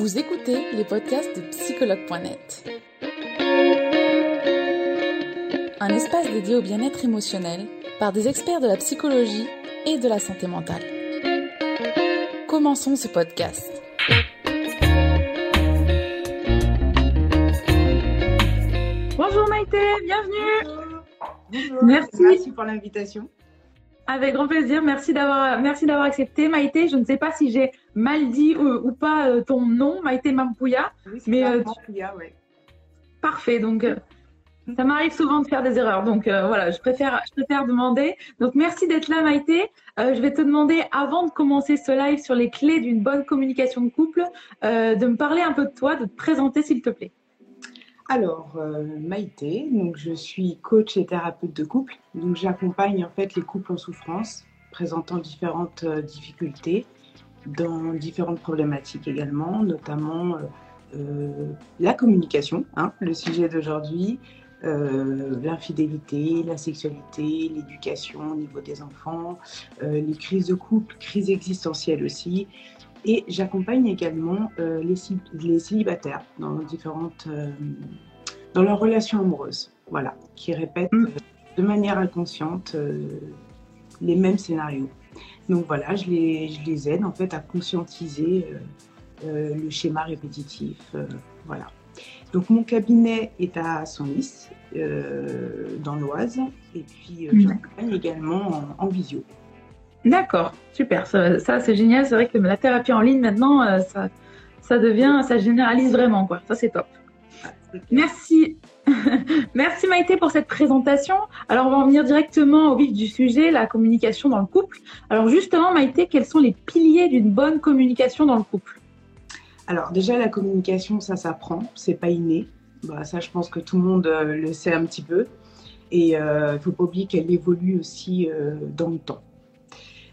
Vous écoutez les podcasts de psychologue.net. Un espace dédié au bien-être émotionnel par des experts de la psychologie et de la santé mentale. Commençons ce podcast. Bonjour Maïté, bienvenue. Bonjour, Merci. merci pour l'invitation. Avec grand plaisir. Merci d'avoir, merci d'avoir accepté Maïté. Je ne sais pas si j'ai mal dit ou, ou pas euh, ton nom, Maïté Mampouya. Oui, Mais, pas euh, Mampouya, ouais. Parfait. Donc, euh, ça m'arrive souvent de faire des erreurs. Donc, euh, voilà, je préfère, je préfère demander. Donc, merci d'être là, Maïté. Euh, je vais te demander, avant de commencer ce live sur les clés d'une bonne communication de couple, euh, de me parler un peu de toi, de te présenter, s'il te plaît. Alors, euh, Maïté, donc je suis coach et thérapeute de couple. Donc, j'accompagne en fait les couples en souffrance, présentant différentes euh, difficultés dans différentes problématiques également, notamment euh, euh, la communication, hein, le sujet d'aujourd'hui, euh, l'infidélité, la sexualité, l'éducation au niveau des enfants, euh, les crises de couple, crises existentielles aussi. Et j'accompagne également les, célibataires dans différentes dans leurs relations amoureuses, voilà, qui répètent Mm. euh, de manière inconsciente les mêmes scénarios. Donc voilà, je les, je les aide en fait à conscientiser euh, euh, le schéma répétitif, euh, voilà. Donc mon cabinet est à euh, dans l'Oise, et puis Mm. j'accompagne également en, en visio. D'accord, super. Ça, ça, c'est génial. C'est vrai que la thérapie en ligne maintenant, ça, ça devient, ça généralise vraiment, quoi. Ça, c'est top. Merci. Merci Maïté pour cette présentation. Alors, on va en venir directement au vif du sujet, la communication dans le couple. Alors, justement, Maïté, quels sont les piliers d'une bonne communication dans le couple? Alors déjà la communication, ça s'apprend, c'est pas inné. Bah, ça, je pense que tout le monde euh, le sait un petit peu. Et il ne faut pas oublier qu'elle évolue aussi euh, dans le temps.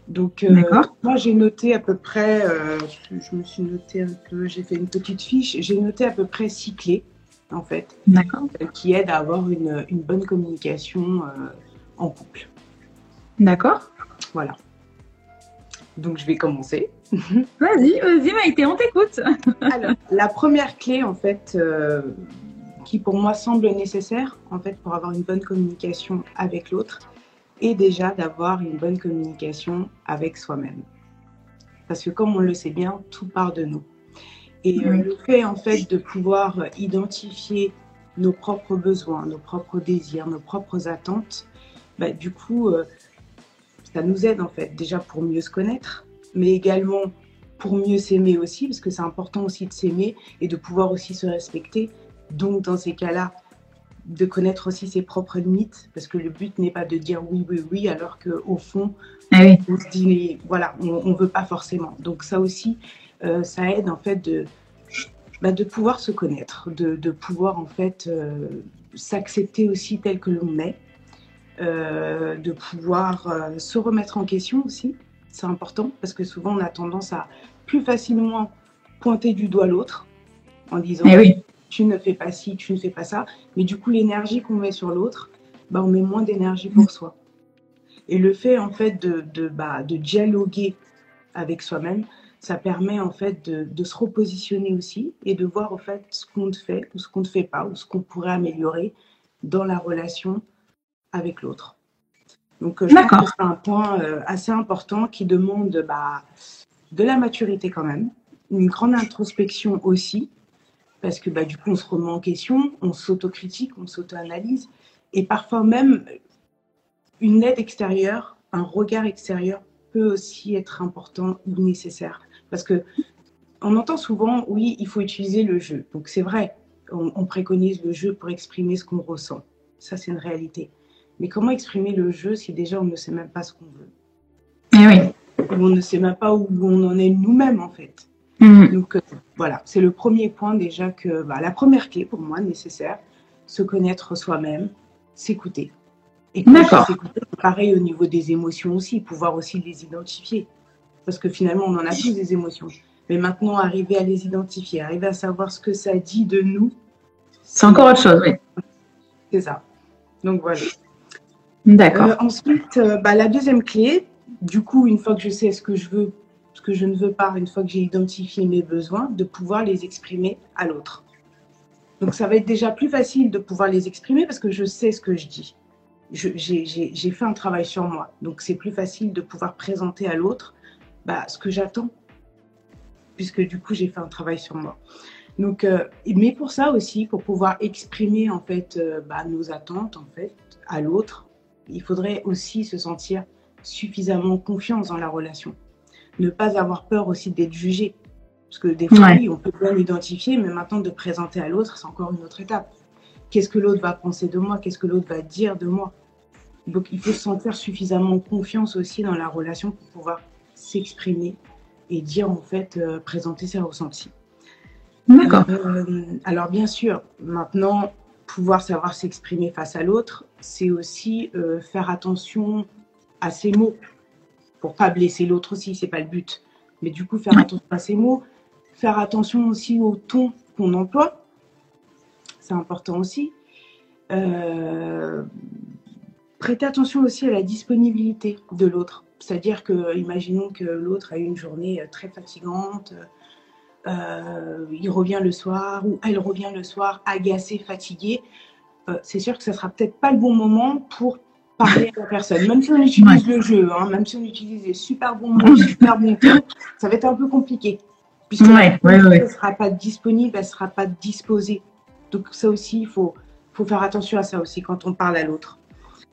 Donc euh, moi j'ai noté à peu près, euh, je, je me suis noté un peu, j'ai fait une petite fiche, j'ai noté à peu près six clés en fait euh, qui aident à avoir une, une bonne communication euh, en couple. D'accord. Voilà. Donc je vais commencer. Vas-y, vas-y Maïté, on t'écoute. Alors, la première clé, en fait, euh, qui pour moi semble nécessaire, en fait, pour avoir une bonne communication avec l'autre, est déjà d'avoir une bonne communication avec soi-même. Parce que comme on le sait bien, tout part de nous. Et euh, le fait, en fait, de pouvoir identifier nos propres besoins, nos propres désirs, nos propres attentes, bah, du coup, euh, ça nous aide, en fait, déjà pour mieux se connaître, mais également pour mieux s'aimer aussi, parce que c'est important aussi de s'aimer et de pouvoir aussi se respecter. Donc, dans ces cas-là, de connaître aussi ses propres limites, parce que le but n'est pas de dire oui, oui, oui, alors qu'au fond, Ah oui. on se dit, voilà, on ne veut pas forcément. Donc, ça aussi, euh, ça aide en fait de, bah, de pouvoir se connaître, de, de pouvoir en fait euh, s'accepter aussi tel que l'on est, euh, de pouvoir se remettre en question aussi. C'est important parce que souvent on a tendance à plus facilement pointer du doigt l'autre en disant Eh oui. tu ne fais pas ci, tu ne fais pas ça. Mais du coup, l'énergie qu'on met sur l'autre, bah, on met moins d'énergie pour soi. Et le fait, en fait, de, de, bah, de dialoguer avec soi-même, ça permet, en fait, de, de se repositionner aussi et de voir, en fait, ce qu'on fait ou ce qu'on ne fait pas ou ce qu'on pourrait améliorer dans la relation avec l'autre. Donc, euh, je pense que c'est un point euh, assez important qui demande bah, de la maturité quand même, une grande introspection aussi, parce que bah, du coup, on se remet en question, on s'autocritique, on s'auto-analyse, et parfois même une aide extérieure, un regard extérieur peut aussi être important ou nécessaire. Parce que on entend souvent, oui, il faut utiliser le jeu. Donc c'est vrai, on, on préconise le jeu pour exprimer ce qu'on ressent. Ça, c'est une réalité. Mais comment exprimer le jeu si déjà on ne sait même pas ce qu'on veut? Eh oui. Ou on ne sait même pas où on en est nous-mêmes, en fait. Mhm. Donc euh, voilà, c'est le premier point déjà que, bah, la première clé pour moi nécessaire, se connaître soi-même, s'écouter. Et quand D'accord. pareil au niveau des émotions aussi, pouvoir aussi les identifier. Parce que finalement, on en a tous des émotions. Mais maintenant, arriver à les identifier, arriver à savoir ce que ça dit de nous, C'est encore autre chose, oui. c'est ça. Donc voilà. D'accord. Euh, ensuite, euh, bah, la deuxième clé, du coup, une fois que je sais ce que je veux, ce que que je ne veux pas, une fois que j'ai identifié mes besoins, de pouvoir les exprimer à l'autre. Donc ça va être déjà plus facile de pouvoir les exprimer parce que je sais ce que je dis. J'ai fait un travail sur moi. Donc c'est plus facile de pouvoir présenter à l'autre bah, ce que j'attends, puisque du coup j'ai fait un travail sur moi. Donc, euh, mais pour ça aussi, pour pouvoir exprimer en fait euh, bah, nos attentes en fait à l'autre, il faudrait aussi se sentir suffisamment confiance dans la relation. Ne pas avoir peur aussi d'être jugé. Parce que des fois, oui, on peut bien l'identifier, mais maintenant de présenter à l'autre, c'est encore une autre étape. Qu'est-ce que l'autre va penser de moi? Qu'est-ce que l'autre va dire de moi? Donc il faut se sentir suffisamment confiance aussi dans la relation pour pouvoir s'exprimer et dire en fait, euh, présenter ses ressentis. D'accord. Euh, alors bien sûr, maintenant, pouvoir savoir s'exprimer face à l'autre, c'est aussi euh, faire attention à ses mots pour pas blesser l'autre aussi, c'est pas le but. Mais du coup, faire attention à ses mots, faire attention aussi au ton qu'on emploie, c'est important aussi. Euh, prêter attention aussi à la disponibilité de l'autre. C'est-à-dire que, imaginons que l'autre a eu une journée très fatigante, euh, il revient le soir ou elle revient le soir agacée, fatiguée. Euh, c'est sûr que ce sera peut-être pas le bon moment pour parler à la personne. Même si on utilise le jeu, hein, même si on utilise des super bons mots, super bons ça va être un peu compliqué. Puisque elle ne sera pas disponible, elle ne sera pas disposée. Donc ça aussi, il faut, faut faire attention à ça aussi quand on parle à l'autre.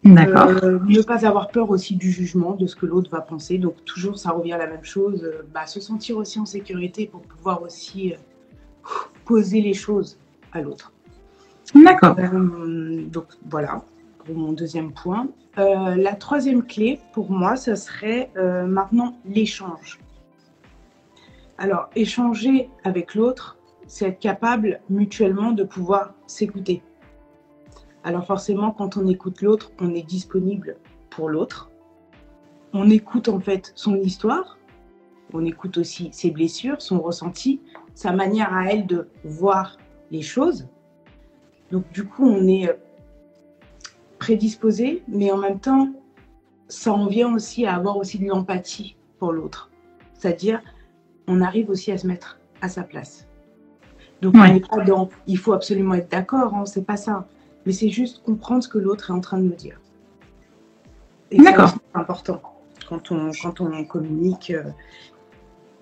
D'accord. Euh, ne pas avoir peur aussi du jugement, de ce que l'autre va penser. Donc toujours, ça revient à la même chose. Euh, bah, se sentir aussi en sécurité pour pouvoir aussi euh, poser les choses à l'autre. D'accord. donc voilà pour mon deuxième point. la troisième clé pour moi, ce serait maintenant l'échange. Alors échanger avec l'autre, c'est être capable mutuellement de pouvoir s'écouter. Alors forcément, quand on écoute l'autre, on est disponible pour l'autre. On écoute en fait son histoire, on écoute aussi ses blessures, son ressenti, sa manière à elle de voir les choses. Donc du coup, on est euh, prédisposé, mais en même temps, ça en vient aussi à avoir aussi de l'empathie pour l'autre. C'est-à-dire, on arrive aussi à se mettre à sa place. Donc, on n'est pas dans il faut absolument être d'accord, hein, c'est pas ça mais c'est juste comprendre ce que l'autre est en train de nous dire. D'accord. C'est important. Quand on, quand on communique, euh,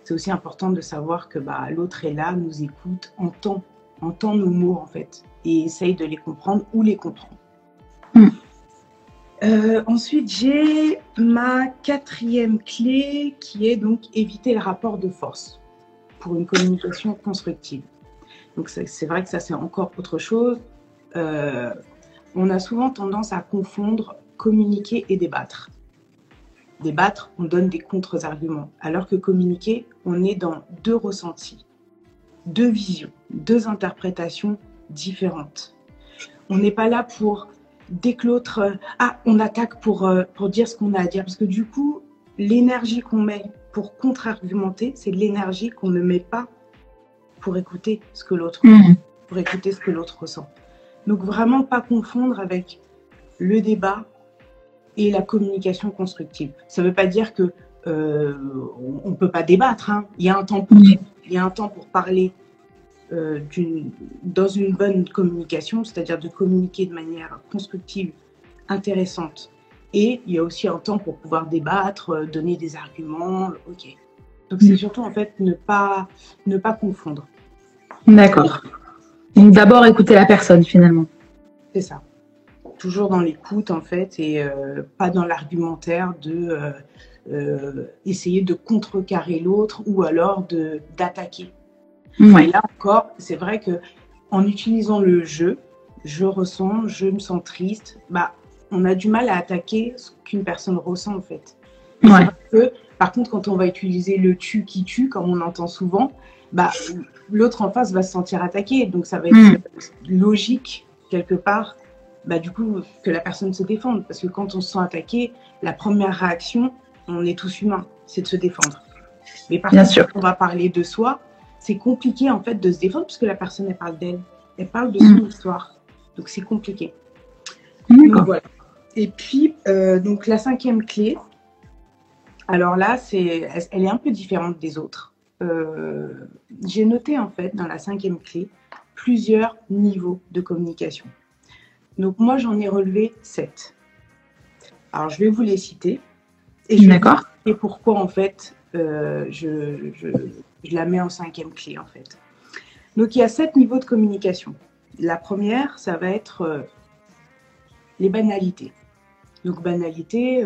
c'est aussi important de savoir que bah, l'autre est là, nous écoute, entend, entend nos mots en fait, et essaye de les comprendre ou les comprendre. Hmm. Euh, ensuite, j'ai ma quatrième clé qui est donc éviter le rapport de force pour une communication constructive. Donc c'est vrai que ça c'est encore autre chose. Euh, on a souvent tendance à confondre communiquer et débattre. Débattre, on donne des contre-arguments, alors que communiquer, on est dans deux ressentis, deux visions, deux interprétations différentes. On n'est pas là pour dès que l'autre, euh, ah, on attaque pour, euh, pour dire ce qu'on a à dire, parce que du coup, l'énergie qu'on met pour contre-argumenter, c'est l'énergie qu'on ne met pas pour écouter ce que l'autre, mmh. pour écouter ce que l'autre ressent. Donc vraiment pas confondre avec le débat et la communication constructive. Ça ne veut pas dire que euh, on ne peut pas débattre. Hein. Il y a un temps pour il y a un temps pour parler euh, dans une bonne communication, c'est-à-dire de communiquer de manière constructive, intéressante. Et il y a aussi un temps pour pouvoir débattre, euh, donner des arguments. Ok. Donc c'est surtout en fait ne pas ne pas confondre. D'accord. Donc d'abord écouter la personne finalement. C'est ça. Toujours dans l'écoute en fait et euh, pas dans l'argumentaire de euh, euh, essayer de contrecarrer l'autre ou alors de d'attaquer. Et là encore, c'est vrai que en utilisant le jeu, je ressens, je me sens triste, bah on a du mal à attaquer ce qu'une personne ressent en fait. Que, par contre, quand on va utiliser le tu qui tue, comme on entend souvent, bah, l'autre en face va se sentir attaqué. Donc ça va être hmm. logique, quelque part, bah, du coup, que la personne se défende. Parce que quand on se sent attaqué, la première réaction, on est tous humains, c'est de se défendre. Mais par contre, quand on va parler de soi, c'est compliqué en fait de se défendre parce que la personne, elle parle d'elle. Elle parle de son hmm. histoire. Donc c'est compliqué. Et puis, euh, donc la cinquième clé, Alors là, c'est, elle est un peu différente des autres. Euh, j'ai noté en fait dans la cinquième clé plusieurs niveaux de communication. Donc moi, j'en ai relevé sept. Alors je vais vous les citer. Et D'accord. Et pourquoi en fait euh, je, je, la mets en cinquième clé en fait. Donc il y a sept niveaux de communication. La première, ça va être euh, les banalités. Donc banalité,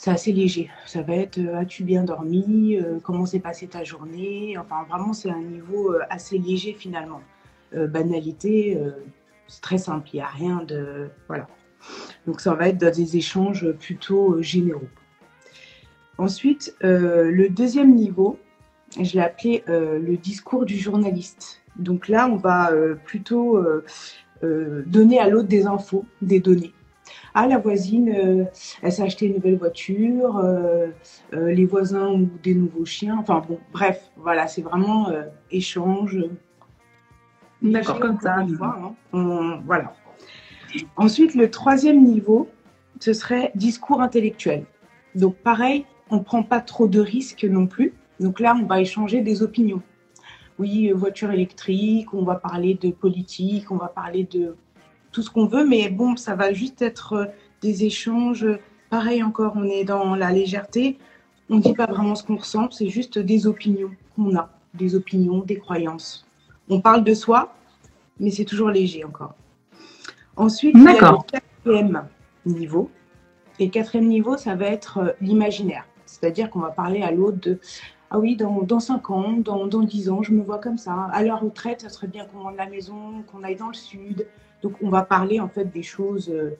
c'est assez léger. Ça va être as-tu bien dormi Comment s'est passée ta journée? Enfin vraiment, c'est un niveau assez léger finalement. banalité, c'est très simple. Il n'y a rien de voilà. Donc ça va être dans des échanges plutôt généraux. Ensuite, euh, le deuxième niveau, je l'ai appelé euh, le discours du journaliste. Donc là, on va euh, plutôt donner à l'autre des infos, des données. Ah, la voisine, elle s'est acheté une nouvelle voiture, les voisins ont des nouveaux chiens. Enfin bon, bref, voilà, c'est vraiment échange. D'accord, comme ça. Hein. voilà. Ensuite, le troisième niveau, ce serait discours intellectuel. Donc pareil, on ne prend pas trop de risques non plus. Donc là, on va échanger des opinions. Oui, voiture électrique, on va parler de politique, on va parler de tout ce qu'on veut, mais bon, ça va juste être euh, des échanges. Pareil encore, on est dans la légèreté. On ne dit pas vraiment ce qu'on ressent, c'est juste des opinions qu'on a, des opinions, des croyances. On parle de soi, mais c'est toujours léger encore. Ensuite, il y a le quatrième niveau. Et quatrième niveau, ça va être euh, l'imaginaire. C'est-à-dire qu'on va parler à l'autre de Ah oui, dans, dans 5 ans, dans, dans 10 ans, je me vois comme ça. À la retraite, ça serait bien qu'on vende la maison, qu'on aille dans le sud. Donc, on va parler en fait des choses. Euh,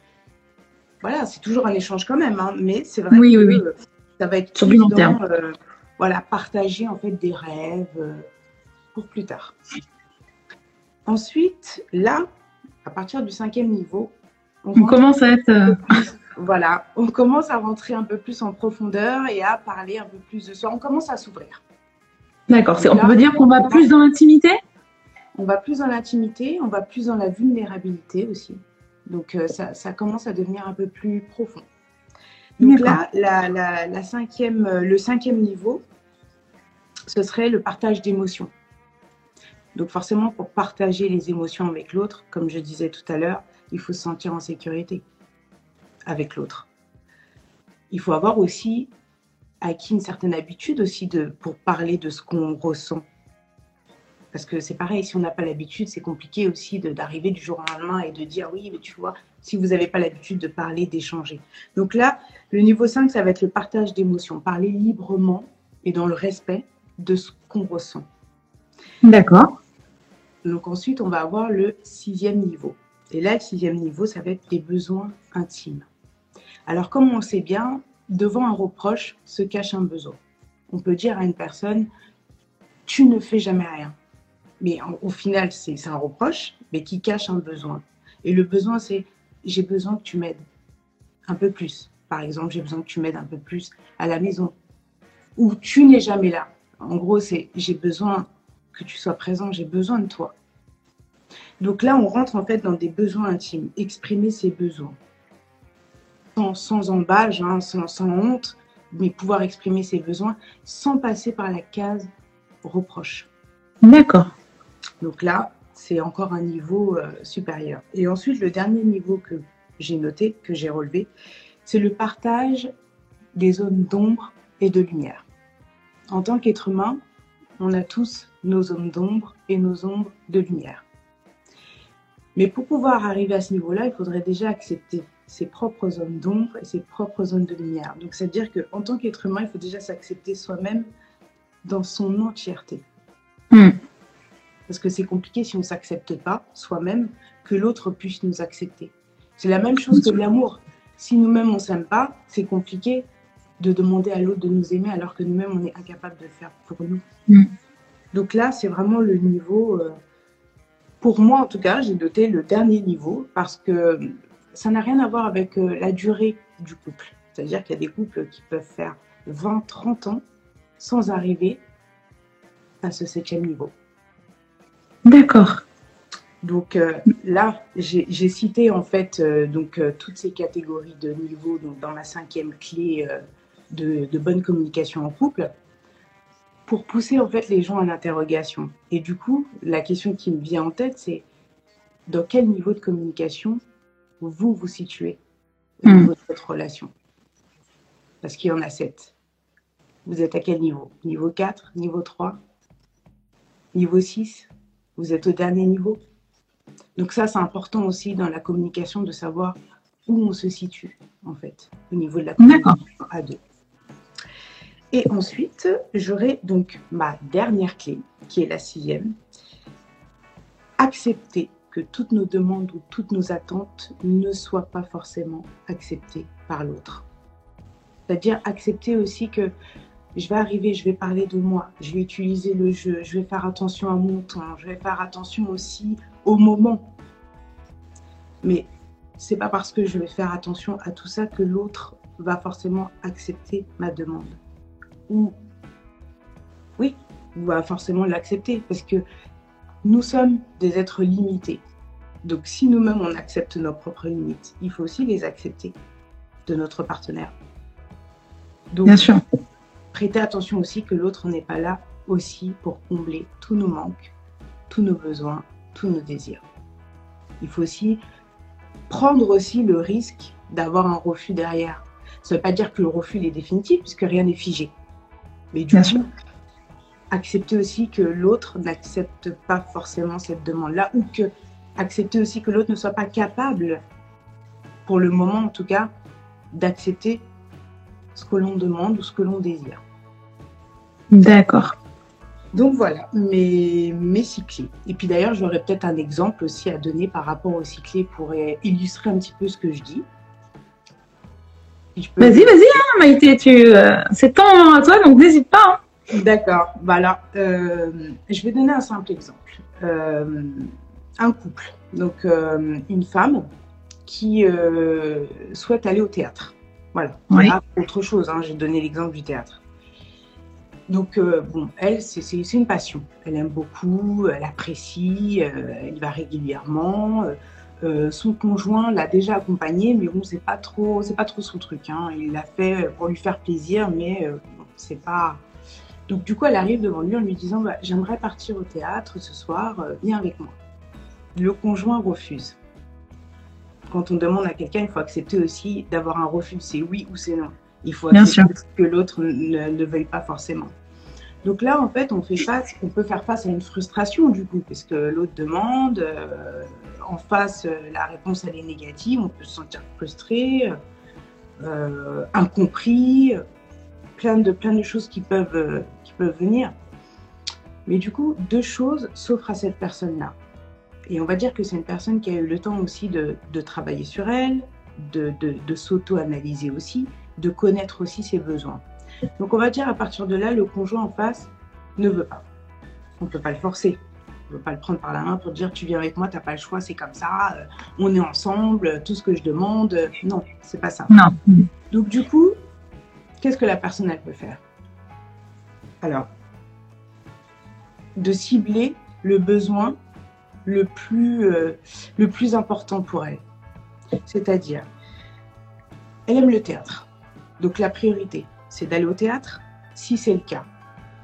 voilà, c'est toujours un échange quand même, hein, mais c'est vrai que ça va être sur long terme. Euh, voilà, partager en fait des rêves euh, pour plus tard. Ensuite, là, à partir du cinquième niveau, on, commence à être voilà, on commence à rentrer un peu plus en profondeur et à parler un peu plus de soi. On commence à s'ouvrir. D'accord. On peut dire qu'on va plus dans l'intimité? On va plus dans l'intimité, on va plus dans la vulnérabilité aussi. Donc euh, ça, commence à devenir un peu plus profond. Donc là, la, cinquième, euh, le cinquième niveau, ce serait le partage d'émotions. Donc forcément, pour partager les émotions avec l'autre, comme je disais tout à l'heure, il faut se sentir en sécurité avec l'autre. Il faut avoir aussi acquis une certaine habitude aussi de, pour parler de ce qu'on ressent. Parce que c'est pareil, si on n'a pas l'habitude, c'est compliqué aussi d'arriver du jour au lendemain et de dire oui, mais tu vois, si vous n'avez pas l'habitude de parler, d'échanger. Donc là, le niveau 5, ça va être le partage d'émotions, parler librement et dans le respect de ce qu'on ressent. D'accord. Donc ensuite, on va avoir le sixième niveau. Et là, le sixième niveau, ça va être les besoins intimes. Alors, comme on sait bien, devant un reproche se cache un besoin. On peut dire à une personne, tu ne fais jamais rien. Mais au final, c'est un reproche, mais qui cache un besoin. Et le besoin, c'est, j'ai besoin que tu m'aides un peu plus. Par exemple, j'ai besoin que tu m'aides un peu plus à la maison. Ou tu n'es jamais là. En gros, c'est, j'ai besoin que tu sois présent, j'ai besoin de toi. Donc là, on rentre en fait dans des besoins intimes, exprimer ses besoins sans, embâge, hein, sans, honte, mais pouvoir exprimer ses besoins sans passer par la case reproche. D'accord. Donc là, c'est encore un niveau euh, supérieur. Et ensuite, le dernier niveau que j'ai noté, que j'ai relevé, c'est le partage des zones d'ombre et de lumière. En tant qu'être humain, on a tous nos zones d'ombre et nos ombres de lumière. Mais pour pouvoir arriver à ce niveau-là, il faudrait déjà accepter ses propres zones d'ombre et ses propres zones de lumière. Donc, c'est-à-dire qu'en tant qu'être humain, il faut déjà s'accepter soi-même dans son entièreté. Hmm. Parce que c'est compliqué si on ne s'accepte pas soi-même que l'autre puisse nous accepter. C'est la même chose que l'amour. Si nous-mêmes on ne s'aime pas, c'est compliqué de demander à l'autre de nous aimer alors que nous-mêmes on est incapable de le faire pour nous. Hmm. Donc là, c'est vraiment le niveau. Euh, pour moi, en tout cas, j'ai noté le dernier niveau parce que ça n'a rien à voir avec euh, la durée du couple. C'est-à-dire qu'il y a des couples qui peuvent faire 20, 30 ans sans arriver à ce septième niveau. D'accord. Donc euh, là, j'ai cité en fait euh, donc toutes ces catégories de niveaux donc dans ma cinquième clé de, de bonne communication en couple pour pousser en fait les gens à l'interrogation. Et du coup, la question qui me vient en tête, c'est dans quel niveau de communication vous vous situez au niveau de votre relation? Parce qu'il y en a sept. Vous êtes à quel niveau? Niveau 4, niveau 3, niveau 6 Vous êtes au dernier niveau Donc ça, c'est important aussi dans la communication de savoir où on se situe, en fait, au niveau de la communication à deux. Et ensuite, j'aurai donc ma dernière clé, qui est la sixième. Accepter que toutes nos demandes ou toutes nos attentes ne soient pas forcément acceptées par l'autre. C'est-à-dire accepter aussi que je vais arriver, je vais parler de moi, je vais utiliser le jeu, je vais faire attention à mon temps, je vais faire attention aussi au moment. Mais c'est pas parce que je vais faire attention à tout ça que l'autre va forcément accepter ma demande ou oui, va forcément l'accepter parce que nous sommes des êtres limités. Donc si nous-mêmes on accepte nos propres limites, il faut aussi les accepter de notre partenaire. Bien sûr. Prêtez attention aussi que l'autre n'est pas là aussi pour combler tous nos manques, tous nos besoins, tous nos désirs. Il faut aussi prendre aussi le risque d'avoir un refus derrière. Ça ne veut pas dire que le refus est définitif puisque rien n'est figé. Mais du coup, accepter aussi que l'autre n'accepte pas forcément cette demande-là ou que accepter aussi que l'autre ne soit pas capable, pour le moment en tout cas, d'accepter ce que l'on demande ou ce que l'on désire. D'accord. Donc voilà, mes, mes cyclés. Et puis d'ailleurs, j'aurais peut-être un exemple aussi à donner par rapport aux cyclés pour illustrer un petit peu ce que je dis. Vas-y, vas-y, hein, Maïté, tu, euh, c'est ton à toi, donc n'hésite pas. Hein. D'accord. Voilà. Euh, je vais donner un simple exemple. Euh, un couple, donc une femme qui souhaite aller au théâtre. Voilà. Oui. autre chose. Hein, j'ai donné l'exemple du théâtre. Donc, bon, elle, c'est une passion. Elle aime beaucoup, elle apprécie, elle va régulièrement. Euh, son conjoint l'a déjà accompagné, mais bon, c'est pas trop, c'est pas trop son truc. Hein. Il l'a fait pour lui faire plaisir, mais euh, c'est pas. Donc du coup, elle arrive devant lui en lui disant bah, J'aimerais partir au théâtre ce soir, euh, viens avec moi. Le conjoint refuse. Quand on demande à quelqu'un, il faut accepter aussi d'avoir un refus. C'est oui ou c'est non. Il faut accepter que l'autre ne, ne veuille pas forcément. Donc là, en fait, on fait face, on peut faire face à une frustration du coup, parce que l'autre demande, euh, en face, euh, la réponse elle est négative, on peut se sentir frustré, euh, incompris, plein de plein de choses qui peuvent qui peuvent venir. Mais du coup, deux choses s'offrent à cette personne-là. Et on va dire que c'est une personne qui a eu le temps aussi de, de travailler sur elle, de, de, de s'auto-analyser aussi, de connaître aussi ses besoins. Donc on va dire à partir de là, le conjoint en face ne veut pas. On ne peut pas le forcer. On ne peut pas le prendre par la main pour dire tu viens avec moi, tu n'as pas le choix, c'est comme ça, euh, on est ensemble, tout ce que je demande. Euh, non, c'est pas ça. Non. Donc du coup, qu'est-ce que la personne elle peut faire? Alors, de cibler le besoin le plus, euh, le plus important pour elle. C'est-à-dire, elle aime le théâtre. Donc la priorité, c'est d'aller au théâtre Si c'est le cas,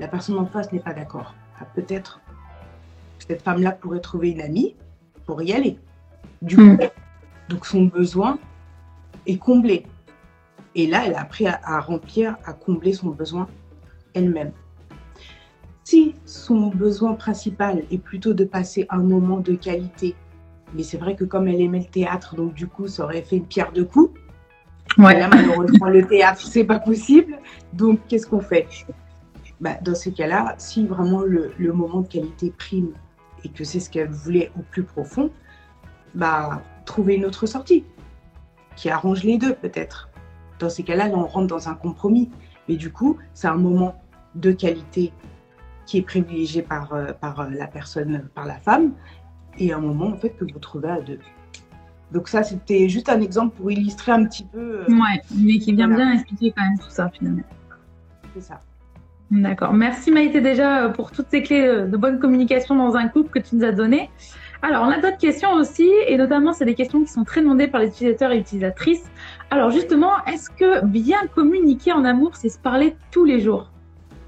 la personne en face n'est pas d'accord. Ah, peut-être cette femme-là pourrait trouver une amie pour y aller. Du coup, mm. donc son besoin est comblé. Et là, elle a appris à, remplir, à combler son besoin elle-même. Si son besoin principal est plutôt de passer un moment de qualité, mais c'est vrai que comme elle aimait le théâtre, donc du coup, ça aurait fait une pierre de coups. Malheureusement, le théâtre, c'est pas possible. Donc, qu'est-ce qu'on fait? Bah, Dans ces cas-là, si vraiment le, moment de qualité prime et que c'est ce qu'elle voulait au plus profond, bah, trouver une autre sortie qui arrange les deux, peut-être. Dans ces cas-là, on rentre dans un compromis. Mais du coup, c'est un moment de qualité qui est privilégié par, euh, par euh, la personne, par la femme, et un moment en fait que vous trouvez à deux. Donc ça, c'était juste un exemple pour illustrer un petit peu. Euh, ouais, mais qui vient bien expliquer quand même tout ça finalement. C'est ça. D'accord. Merci Maïté déjà euh, pour toutes ces clés euh, de bonne communication dans un couple que tu nous as données. Alors, on a d'autres questions aussi, et notamment, c'est des questions qui sont très demandées par les utilisateurs et utilisatrices. Alors, justement, est-ce que bien communiquer en amour, c'est se parler tous les jours?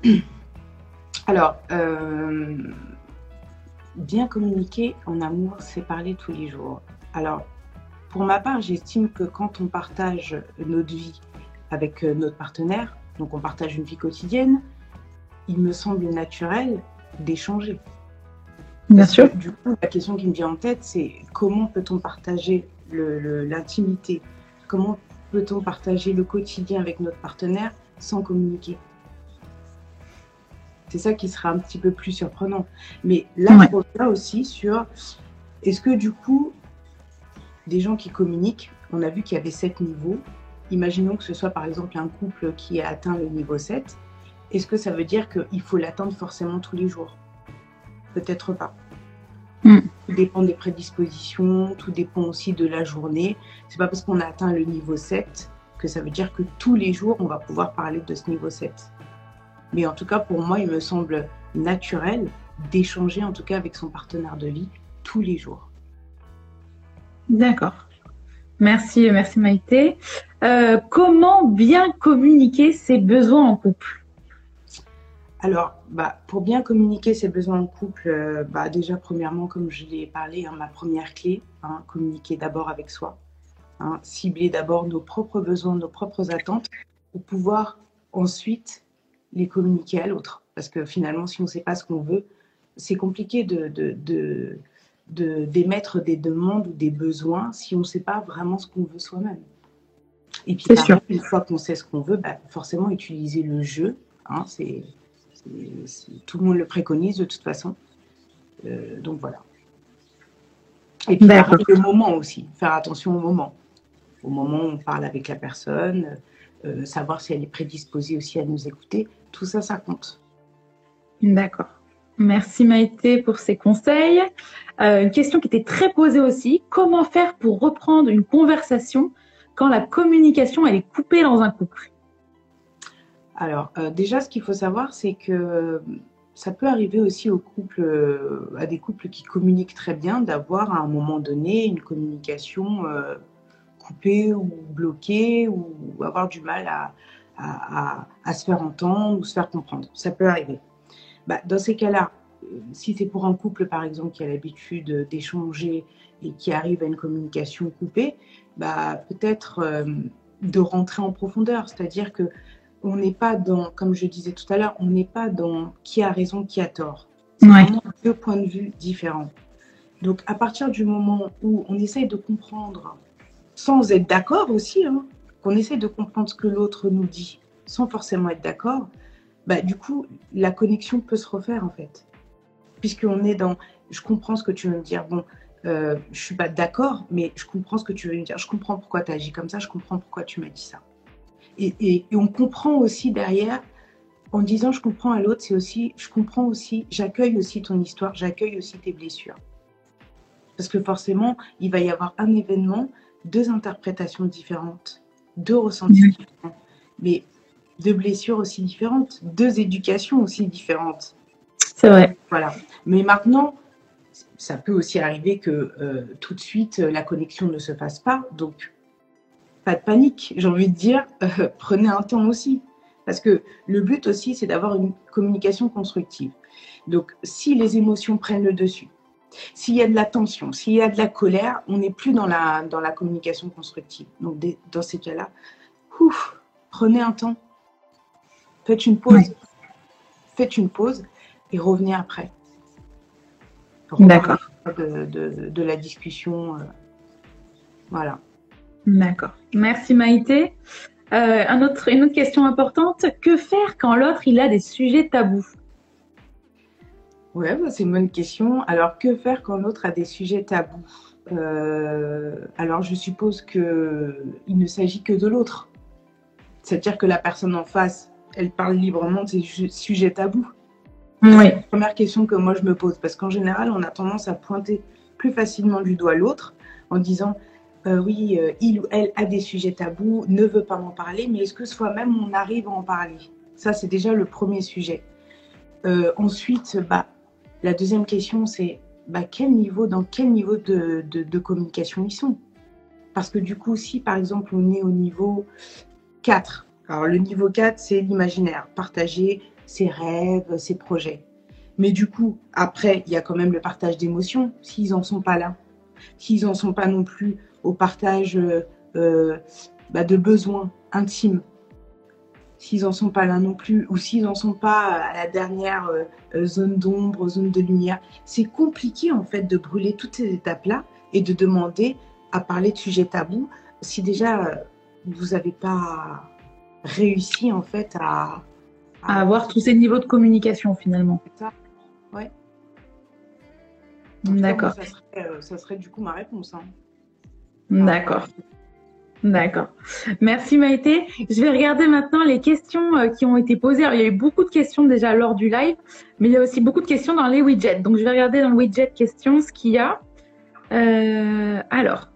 Alors, euh, bien communiquer en amour, c'est parler tous les jours. Alors, pour ma part, j'estime que quand on partage notre vie avec euh, notre partenaire, donc on partage une vie quotidienne, il me semble naturel d'échanger. Bien sûr. Du coup, la question qui me vient en tête, c'est comment peut-on partager l'intimité? Comment peut-on partager le quotidien avec notre partenaire sans communiquer? C'est ça qui sera un petit peu plus surprenant. Mais là, je reviens aussi sur est-ce que du coup, des gens qui communiquent, on a vu qu'il y avait sept niveaux. Imaginons que ce soit par exemple un couple qui a atteint le niveau 7. Est-ce que ça veut dire qu'il faut l'attendre forcément tous les jours? Peut-être pas. Hmm. Tout dépend des prédispositions, tout dépend aussi de la journée. C'est pas parce qu'on a atteint le niveau 7 que ça veut dire que tous les jours on va pouvoir parler de ce niveau 7. Mais en tout cas, pour moi, il me semble naturel d'échanger en tout cas avec son partenaire de vie tous les jours. D'accord. Merci, merci Maïté. Euh, comment bien communiquer ses besoins en couple? Alors, bah, pour bien communiquer ses besoins en couple, euh, bah, déjà, premièrement, comme je l'ai parlé, hein, ma première clé, hein, communiquer d'abord avec soi, hein, cibler d'abord nos propres besoins, nos propres attentes, pour pouvoir ensuite les communiquer à l'autre. Parce que finalement, si on ne sait pas ce qu'on veut, c'est compliqué de, de, d'émettre des demandes ou des besoins si on ne sait pas vraiment ce qu'on veut soi-même. Et puis, une fois qu'on sait ce qu'on veut, bah, forcément, utiliser le jeu, c'est tout le monde le préconise de toute façon. Euh, donc voilà. Et puis le moment aussi, faire attention au moment. Au moment où on parle avec la personne, euh, savoir si elle est prédisposée aussi à nous écouter, tout ça, ça compte. D'accord. Merci Maïté pour ces conseils. Euh, une question qui était très posée aussi, comment faire pour reprendre une conversation quand la communication est coupée dans un couple? Alors, euh, déjà, ce qu'il faut savoir, c'est que ça peut arriver aussi aux couples, euh, à des couples qui communiquent très bien, d'avoir à un moment donné une communication euh, coupée ou bloquée ou avoir du mal à, se faire entendre ou se faire comprendre. Ça peut arriver. Bah, dans ces cas-là, si c'est pour un couple, par exemple, qui a l'habitude d'échanger et qui arrive à une communication coupée, bah, peut-être de rentrer en profondeur. C'est-à-dire que on n'est pas dans, comme je disais tout à l'heure, on n'est pas dans qui a raison, qui a tort. C'est vraiment deux points de vue différents. Donc, à partir du moment où on essaye de comprendre, sans être d'accord aussi, hein, qu'on essaye de comprendre ce que l'autre nous dit, sans forcément être d'accord, bah, du coup, la connexion peut se refaire en fait. Puisqu'on est dans, je comprends ce que tu veux me dire. Bon, euh, je suis pas d'accord, mais je comprends ce que tu veux me dire. Je comprends pourquoi tu as agi comme ça, je comprends pourquoi tu m'as dit ça. Et, on comprend aussi derrière, en disant je comprends à l'autre, c'est aussi, je comprends aussi, j'accueille aussi ton histoire, j'accueille aussi tes blessures. Parce que forcément, il va y avoir un événement, deux interprétations différentes, deux ressentis différents, mais deux blessures aussi différentes, deux éducations aussi différentes. C'est vrai. Voilà. Mais maintenant, ça peut aussi arriver que euh, tout de suite, la connexion ne se fasse pas. Donc, pas de panique, j'ai envie de dire, euh, prenez un temps aussi. Parce que le but aussi, c'est d'avoir une communication constructive. Donc, si les émotions prennent le dessus, s'il y a de la tension, s'il y a de la colère, on n'est plus dans la, dans la communication constructive. Donc, dans ces cas-là, prenez un temps, faites une pause, faites une pause et revenez après. D'accord. De, de, la discussion. Euh, voilà. D'accord. Merci Maïté. Euh, un autre, une autre question importante. Que faire quand l'autre il a des sujets tabous? Ouais, bah, c'est une bonne question. Alors, que faire quand l'autre a des sujets tabous? Euh, Alors, je suppose que il ne s'agit que de l'autre. C'est-à-dire que la personne en face, elle parle librement de ses sujets tabous. Oui. C'est la première question que moi je me pose parce qu'en général, on a tendance à pointer plus facilement du doigt l'autre en disant euh, oui, euh, il ou elle a des sujets tabous, ne veut pas m'en parler, mais est-ce que soi-même on arrive à en parler? Ça, c'est déjà le premier sujet. Euh, ensuite, bah, la deuxième question, c'est bah, quel niveau, dans quel niveau de, de, communication ils sont? Parce que du coup, si par exemple on est au niveau 4, alors le niveau 4, c'est l'imaginaire, partager ses rêves, ses projets. Mais du coup, après, il y a quand même le partage d'émotions, s'ils n'en sont pas là. S'ils n'en sont pas non plus au partage euh, euh, bah, de besoins intimes, s'ils n'en sont pas là non plus, ou s'ils n'en sont pas à la dernière euh, zone d'ombre, zone de lumière, c'est compliqué en fait de brûler toutes ces étapes-là et de demander à parler de sujets tabous si déjà vous n'avez pas réussi en fait à, à, avoir tous ces niveaux de communication finalement. Ça. Ouais. D'accord. Ça, ça, serait du coup ma réponse. Hein. D'accord. D'accord. Merci Maïté. Je vais regarder maintenant les questions euh, qui ont été posées. il y a eu beaucoup de questions déjà lors du live, mais il y a aussi beaucoup de questions dans les widgets. Donc, je vais regarder dans le widget questions ce qu'il y a. Euh, alors,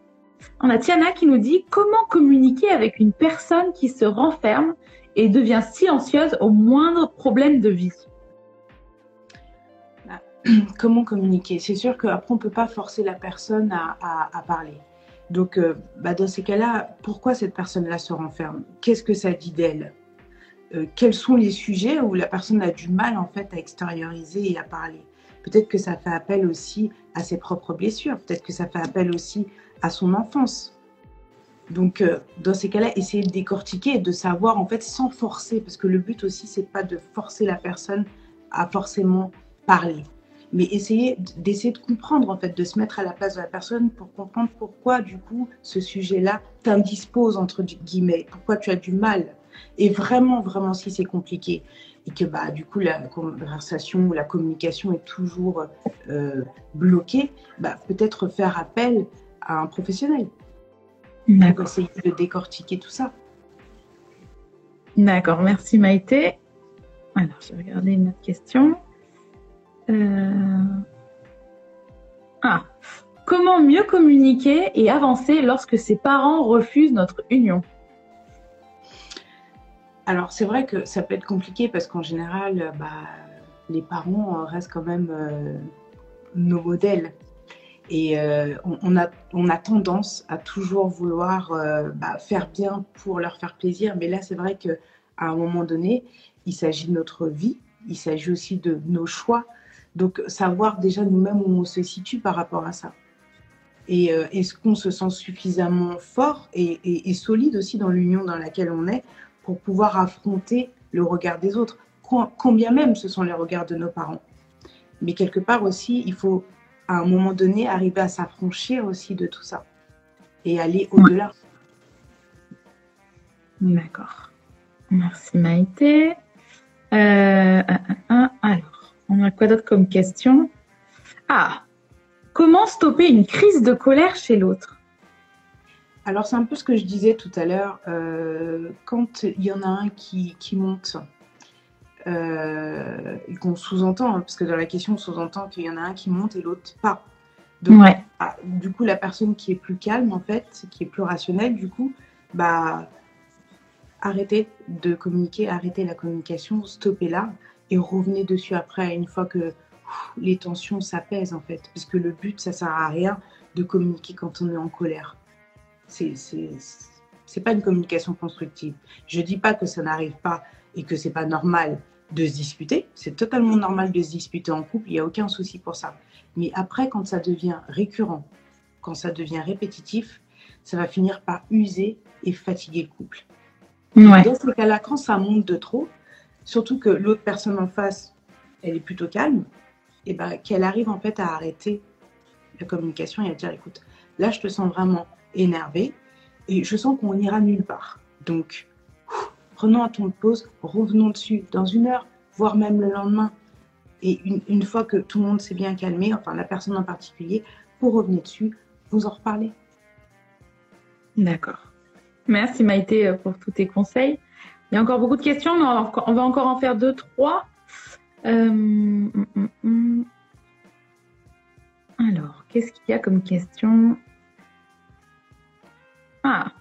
on a Tiana qui nous dit comment communiquer avec une personne qui se renferme et devient silencieuse au moindre problème de vie. Bah, comment communiquer? C'est sûr qu'après, on ne peut pas forcer la personne à parler. Donc, euh, bah, dans ces cas-là, pourquoi cette personne-là se renferme? Qu'est-ce que ça dit d'elle? Euh, Quels sont les sujets où la personne a du mal en fait à extérioriser et à parler? Peut-être que ça fait appel aussi à ses propres blessures. Peut-être que ça fait appel aussi à son enfance. Donc, euh, dans ces cas-là, essayer de décortiquer de savoir en fait sans forcer, parce que le but aussi, c'est pas de forcer la personne à forcément parler mais essayer d'essayer de comprendre en fait, de se mettre à la place de la personne pour comprendre pourquoi du coup ce sujet-là t'indispose entre guillemets, pourquoi tu as du mal. Et vraiment, vraiment, si c'est compliqué et que bah du coup la conversation ou la communication est toujours euh, bloquée, bah, peut-être faire appel à un professionnel. Pour essayer de décortiquer tout ça. D'accord, merci Maïté. Alors, je vais regarder une autre question. Euh, ah. Comment mieux communiquer et avancer lorsque ses parents refusent notre union? Alors, c'est vrai que ça peut être compliqué parce qu'en général, bah, les parents restent quand même euh, nos modèles. Et euh, on, a, tendance à toujours vouloir bah, faire bien pour leur faire plaisir. Mais là, c'est vrai qu'à un moment donné, il s'agit de notre vie, il s'agit aussi de nos choix. Donc, savoir déjà nous-mêmes où on se situe par rapport à ça. Et euh, est-ce qu'on se sent suffisamment fort et, solide aussi dans l'union dans laquelle on est pour pouvoir affronter le regard des autres, combien même ce sont les regards de nos parents. Mais quelque part aussi, il faut à un moment donné arriver à s'affranchir aussi de tout ça et aller au-delà. D'accord. Merci Maïté. Euh, alors. On a quoi d'autre comme question? Ah, comment stopper une crise de colère chez l'autre? Alors c'est un peu ce que je disais tout à l'heure. Euh, quand il y en a un qui, monte, euh, et qu'on sous-entend, hein, parce que dans la question on sous-entend qu'il y en a un qui monte et l'autre pas. Donc, ah, du coup, la personne qui est plus calme, en fait, qui est plus rationnelle, du coup, bah, arrêtez de communiquer, arrêtez la communication, stoppez là et revenez dessus après une fois que les tensions s'apaisent en fait. Parce que le but, ça sert à rien de communiquer quand on est en colère. C'est pas une communication constructive. Je dis pas que ça n'arrive pas et que c'est pas normal de se disputer. C'est totalement normal de se disputer en couple. Il n'y a aucun souci pour ça. Mais après, quand ça devient récurrent, quand ça devient répétitif, ça va finir par user et fatiguer le couple. Dans ce cas-là, quand ça monte de trop, surtout que l'autre personne en face, elle est plutôt calme, et ben qu'elle arrive en fait à arrêter la communication et à dire écoute, là je te sens vraiment énervé et je sens qu'on n'ira nulle part. Donc, prenons un temps de pause, revenons dessus dans une heure, voire même le lendemain. Et une, fois que tout le monde s'est bien calmé, enfin la personne en particulier, vous revenez dessus, vous en reparlez. D'accord. Merci Maïté euh, pour tous tes conseils. Il y a encore beaucoup de questions, mais on va encore en faire deux, trois. Euh, hum, hum, hum. Alors, qu'est-ce qu'il y a comme question Ah,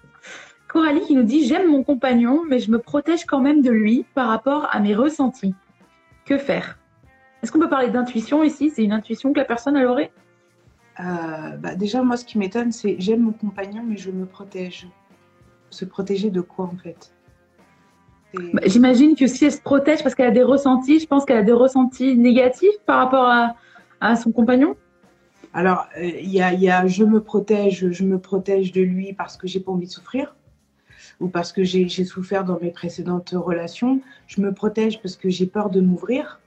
Coralie qui nous dit J'aime mon compagnon, mais je me protège quand même de lui par rapport à mes ressentis. Que faire? Est-ce qu'on peut parler d'intuition ici? C'est une intuition que la personne elle aurait euh, bah, Déjà, moi, ce qui m'étonne, c'est j'aime mon compagnon, mais je me protège. Se protéger de quoi, en fait? Bah, J'imagine que si elle se protège parce qu'elle a des ressentis, je pense qu'elle a des ressentis négatifs par rapport à, son compagnon? Alors, euh, il y, a, je me protège, je me protège de lui parce que j'ai pas envie de souffrir ou parce que j'ai souffert dans mes précédentes relations. Je me protège parce que j'ai peur de m'ouvrir.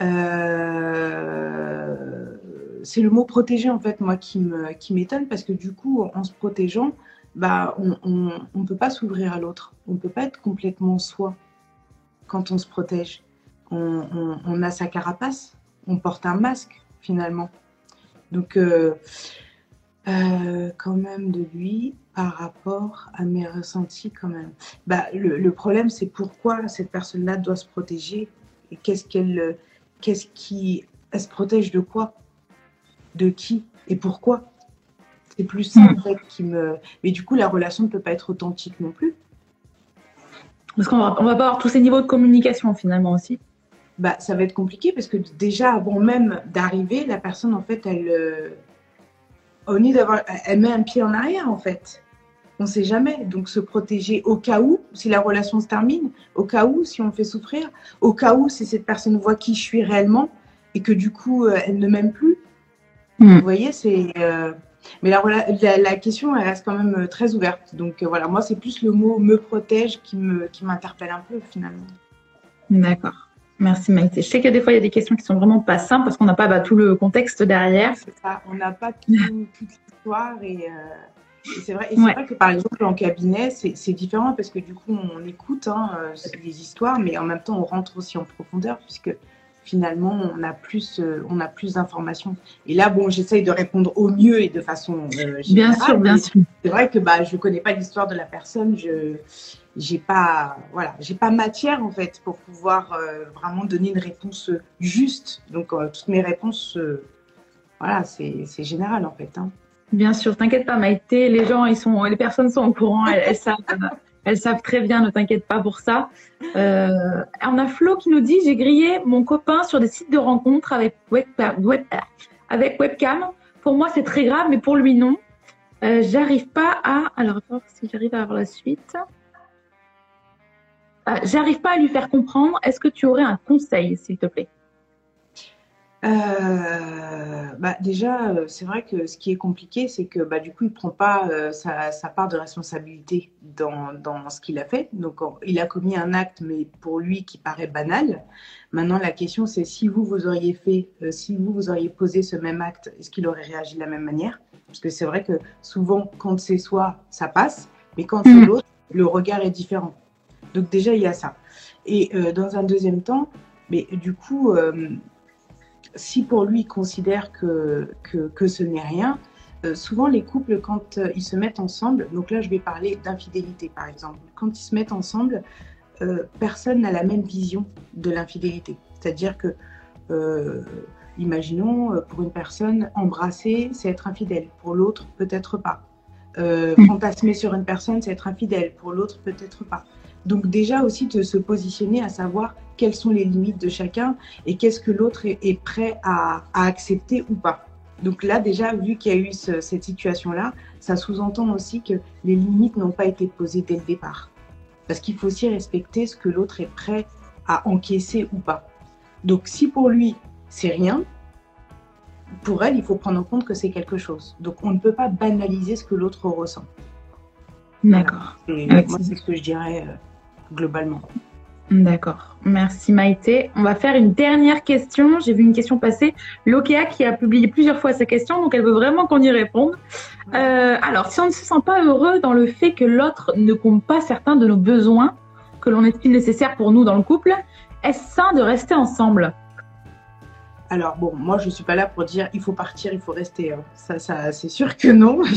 Euh, c'est le mot protéger en fait moi qui m'étonne parce que du coup en se protégeant bah on ne peut pas s'ouvrir à l'autre on peut pas être complètement soi quand on se protège on, on, a sa carapace on porte un masque finalement donc euh, euh, quand même de lui par rapport à mes ressentis quand même bah le, problème c'est pourquoi cette personne là doit se protéger et qu'est-ce qu'elle qu'est-ce qui elle se protège de quoi? De qui? Et pourquoi? C'est plus ça en fait qui me. Mais du coup, la relation ne peut pas être authentique non plus. Parce qu'on va, on va pas avoir tous ces niveaux de communication finalement aussi. Bah, ça va être compliqué parce que déjà avant même d'arriver, la personne en fait, elle, euh, au lieu d'avoir, elle met un pied en arrière en fait. On ne sait jamais. Donc se protéger au cas où, si la relation se termine, au cas où, si on me fait souffrir, au cas où, si cette personne voit qui je suis réellement et que du coup, euh, elle ne m'aime plus, Hmm. Vous voyez, c'est. Euh, mais la, la, question, elle reste quand même très ouverte. Donc euh, voilà, moi, c'est plus le mot me protège qui me qui m'interpelle un peu finalement. D'accord. Merci Maïté. Je sais que des fois, il y a des questions qui sont vraiment pas simples parce qu'on n'a pas bah, tout le contexte derrière. C'est ça, on n'a pas toute l'histoire et, c'est vrai, vrai, que par exemple en cabinet, c'est différent parce que du coup, on écoute hein, les histoires, mais en même temps, on rentre aussi en profondeur puisque finalement, on a plus, euh, on a plus d'informations. Et là, bon, j'essaye de répondre au mieux et de façon euh, Bien sûr, bien sûr. C'est vrai que bah, je connais pas l'histoire de la personne. Je j'ai pas, voilà, j'ai pas matière en fait pour pouvoir euh, vraiment donner une réponse juste. Donc toutes mes réponses, voilà, c'est général en fait. Hein. Bien sûr, t'inquiète pas, Maïté. Les gens, ils sont, les personnes sont au courant. elles savent. Elles savent très bien, ne t'inquiète pas pour ça. Euh, on a Flo qui nous dit J'ai grillé mon copain sur des sites de rencontres avec, webcam. Pour moi, c'est très grave, mais pour lui, non. Euh, j'arrive pas à. Alors, si j'arrive à avoir la suite. Euh, j'arrive pas à lui faire comprendre. Est-ce que tu aurais un conseil, s'il te plaît? Euh, bah déjà, euh, c'est vrai que ce qui est compliqué, c'est que bah, du coup, il prend pas euh, sa, sa, part de responsabilité dans, dans ce qu'il a fait. Donc, il a commis un acte, mais pour lui, qui paraît banal. Maintenant, la question, c'est si vous, vous auriez fait, si vous, vous auriez posé ce même acte, est-ce qu'il aurait réagi de la même manière? Parce que c'est vrai que souvent, quand c'est soi, ça passe, mais quand c'est mmh. l'autre, le regard est différent. Donc déjà, il y a ça. Et dans un deuxième temps, mais du coup, si pour lui il considère que, que, ce n'est rien, euh, souvent les couples, quand euh, ils se mettent ensemble, donc là je vais parler d'infidélité par exemple, quand ils se mettent ensemble, euh, personne n'a la même vision de l'infidélité. C'est-à-dire que, imaginons, pour une personne, embrasser, c'est être infidèle, pour l'autre, peut-être pas. fantasmer sur une personne, c'est être infidèle, pour l'autre, peut-être pas. Donc déjà aussi de se positionner à savoir quelles sont les limites de chacun et qu'est-ce que l'autre est, prêt à, accepter ou pas. Donc là déjà, vu qu'il y a eu cette situation-là, ça sous-entend aussi que les limites n'ont pas été posées dès le départ. Parce qu'il faut aussi respecter ce que l'autre est prêt à encaisser ou pas. Donc si pour lui, c'est rien, pour elle, il faut prendre en compte que c'est quelque chose. Donc on ne peut pas banaliser ce que l'autre ressent. D'accord. Moi, c'est ce que je dirais. Euh, globalement. D'accord. Merci Maïté. On va faire une dernière question. J'ai vu une question passer. Lokea qui a publié plusieurs fois sa question, donc elle veut vraiment qu'on y réponde. Euh, alors, si on ne se sent pas heureux dans le fait que l'autre ne compte pas certains de nos besoins que l'on estime nécessaires pour nous dans le couple, est-ce sain de rester ensemble? Alors bon, moi je suis pas là pour dire il faut partir, il faut rester. Hein. Ça, ça c'est sûr que non.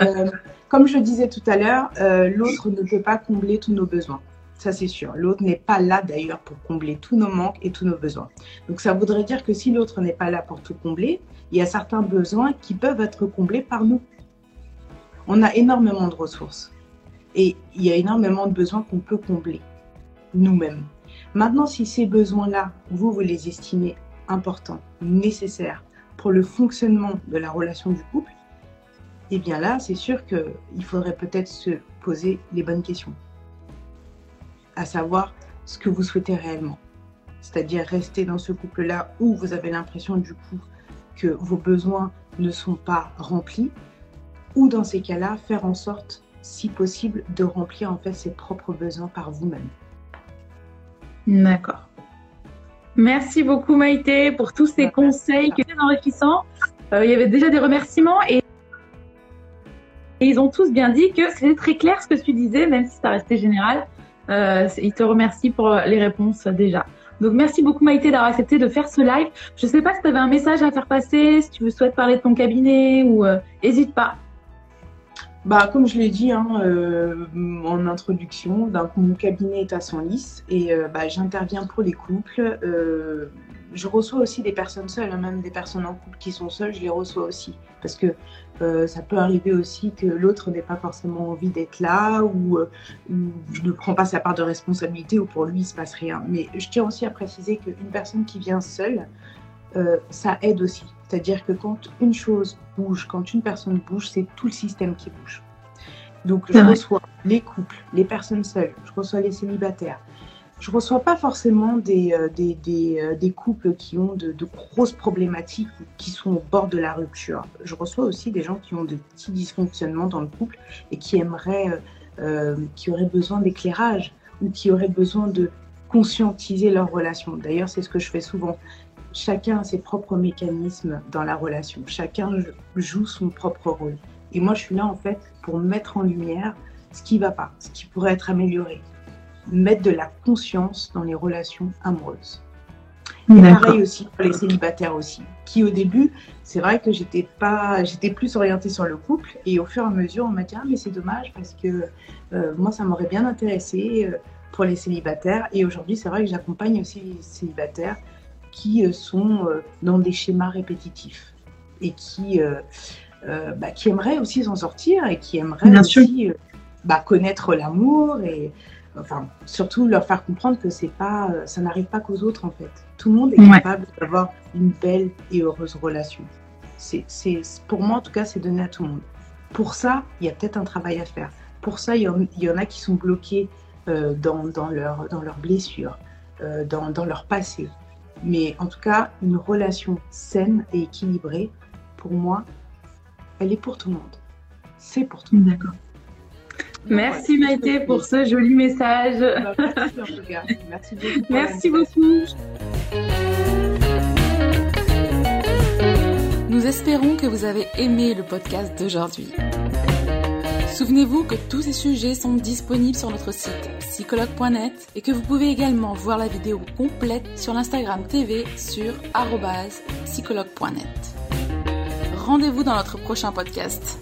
Euh, comme je disais tout à l'heure, euh, l'autre ne peut pas combler tous nos besoins. Ça c'est sûr. L'autre n'est pas là d'ailleurs pour combler tous nos manques et tous nos besoins. Donc ça voudrait dire que si l'autre n'est pas là pour tout combler, il y a certains besoins qui peuvent être comblés par nous. On a énormément de ressources et il y a énormément de besoins qu'on peut combler nous-mêmes. Maintenant, si ces besoins-là, vous, vous les estimez importants, nécessaires pour le fonctionnement de la relation du couple, eh bien là, c'est sûr qu'il faudrait peut-être se poser les bonnes questions. À savoir ce que vous souhaitez réellement. C'est-à-dire rester dans ce couple-là où vous avez l'impression du coup que vos besoins ne sont pas remplis, ou dans ces cas-là, faire en sorte, si possible, de remplir en fait ses propres besoins par vous-même. D'accord. Merci beaucoup Maïté pour tous ces conseils qui sont enrichissants. Euh, il y avait déjà des remerciements et, ils ont tous bien dit que c'était très clair ce que tu disais, même si ça restait général. Euh, ils te remercient pour les réponses déjà. Donc merci beaucoup Maïté d'avoir accepté de faire ce live. Je ne sais pas si tu avais un message à faire passer, si tu souhaites parler de ton cabinet ou n'hésite euh, pas. Bah, comme je l'ai dit hein, euh, en introduction, donc, mon cabinet est à Senlis et euh, bah, j'interviens pour les couples. Euh, je reçois aussi des personnes seules, hein, même des personnes en couple qui sont seules, je les reçois aussi. Parce que ça peut arriver aussi que l'autre n'ait pas forcément envie d'être là ou, je ne prends pas sa part de responsabilité ou pour lui il ne se passe rien. Mais je tiens aussi à préciser qu'une personne qui vient seule, ça aide aussi. C'est-à-dire que quand une chose bouge, quand une personne bouge, c'est tout le système qui bouge. Donc je reçois les couples, les personnes seules, je reçois les célibataires. Je ne reçois pas forcément des, euh, euh, couples qui ont de, grosses problématiques, qui sont au bord de la rupture. Je reçois aussi des gens qui ont de petits dysfonctionnements dans le couple et qui aimeraient, euh, qui auraient besoin d'éclairage ou qui auraient besoin de conscientiser leur relation. D'ailleurs, c'est ce que je fais souvent chacun a ses propres mécanismes dans la relation. Chacun joue son propre rôle. Et moi, je suis là, en fait, pour mettre en lumière ce qui ne va pas, ce qui pourrait être amélioré. Mettre de la conscience dans les relations amoureuses. Et pareil aussi pour les célibataires aussi, qui au début, c'est vrai que j'étais pas, j'étais plus orientée sur le couple, et au fur et à mesure, on m'a dit ah mais c'est dommage parce que euh, moi ça m'aurait bien intéressé euh, pour les célibataires, et aujourd'hui c'est vrai que j'accompagne aussi les célibataires qui euh, sont dans des schémas répétitifs et qui, bah, qui aimeraient aussi s'en sortir et qui aimeraient aussi bah, connaître l'amour et enfin surtout leur faire comprendre que c'est pas ça n'arrive pas qu'aux autres en fait tout le monde est capable d'avoir une belle et heureuse relation c'est pour moi en tout cas c'est donné à tout le monde pour ça il y a peut-être un travail à faire pour ça il y en, a qui sont bloqués dans, dans, leur, dans leurs blessures dans, dans leur passé mais en tout cas, une relation saine et équilibrée, pour moi, elle est pour tout le monde. C'est pour tout le monde. D'accord. Merci Maïté pour ce joli message. Bah, merci en tout cas. Merci beaucoup. Merci beaucoup. Nous espérons que vous avez aimé le podcast d'aujourd'hui. Souvenez-vous que tous ces sujets sont disponibles sur notre site psychologue.net et que vous pouvez également voir la vidéo complète sur l'Instagram TV sur psychologue.net. Rendez-vous dans notre prochain podcast.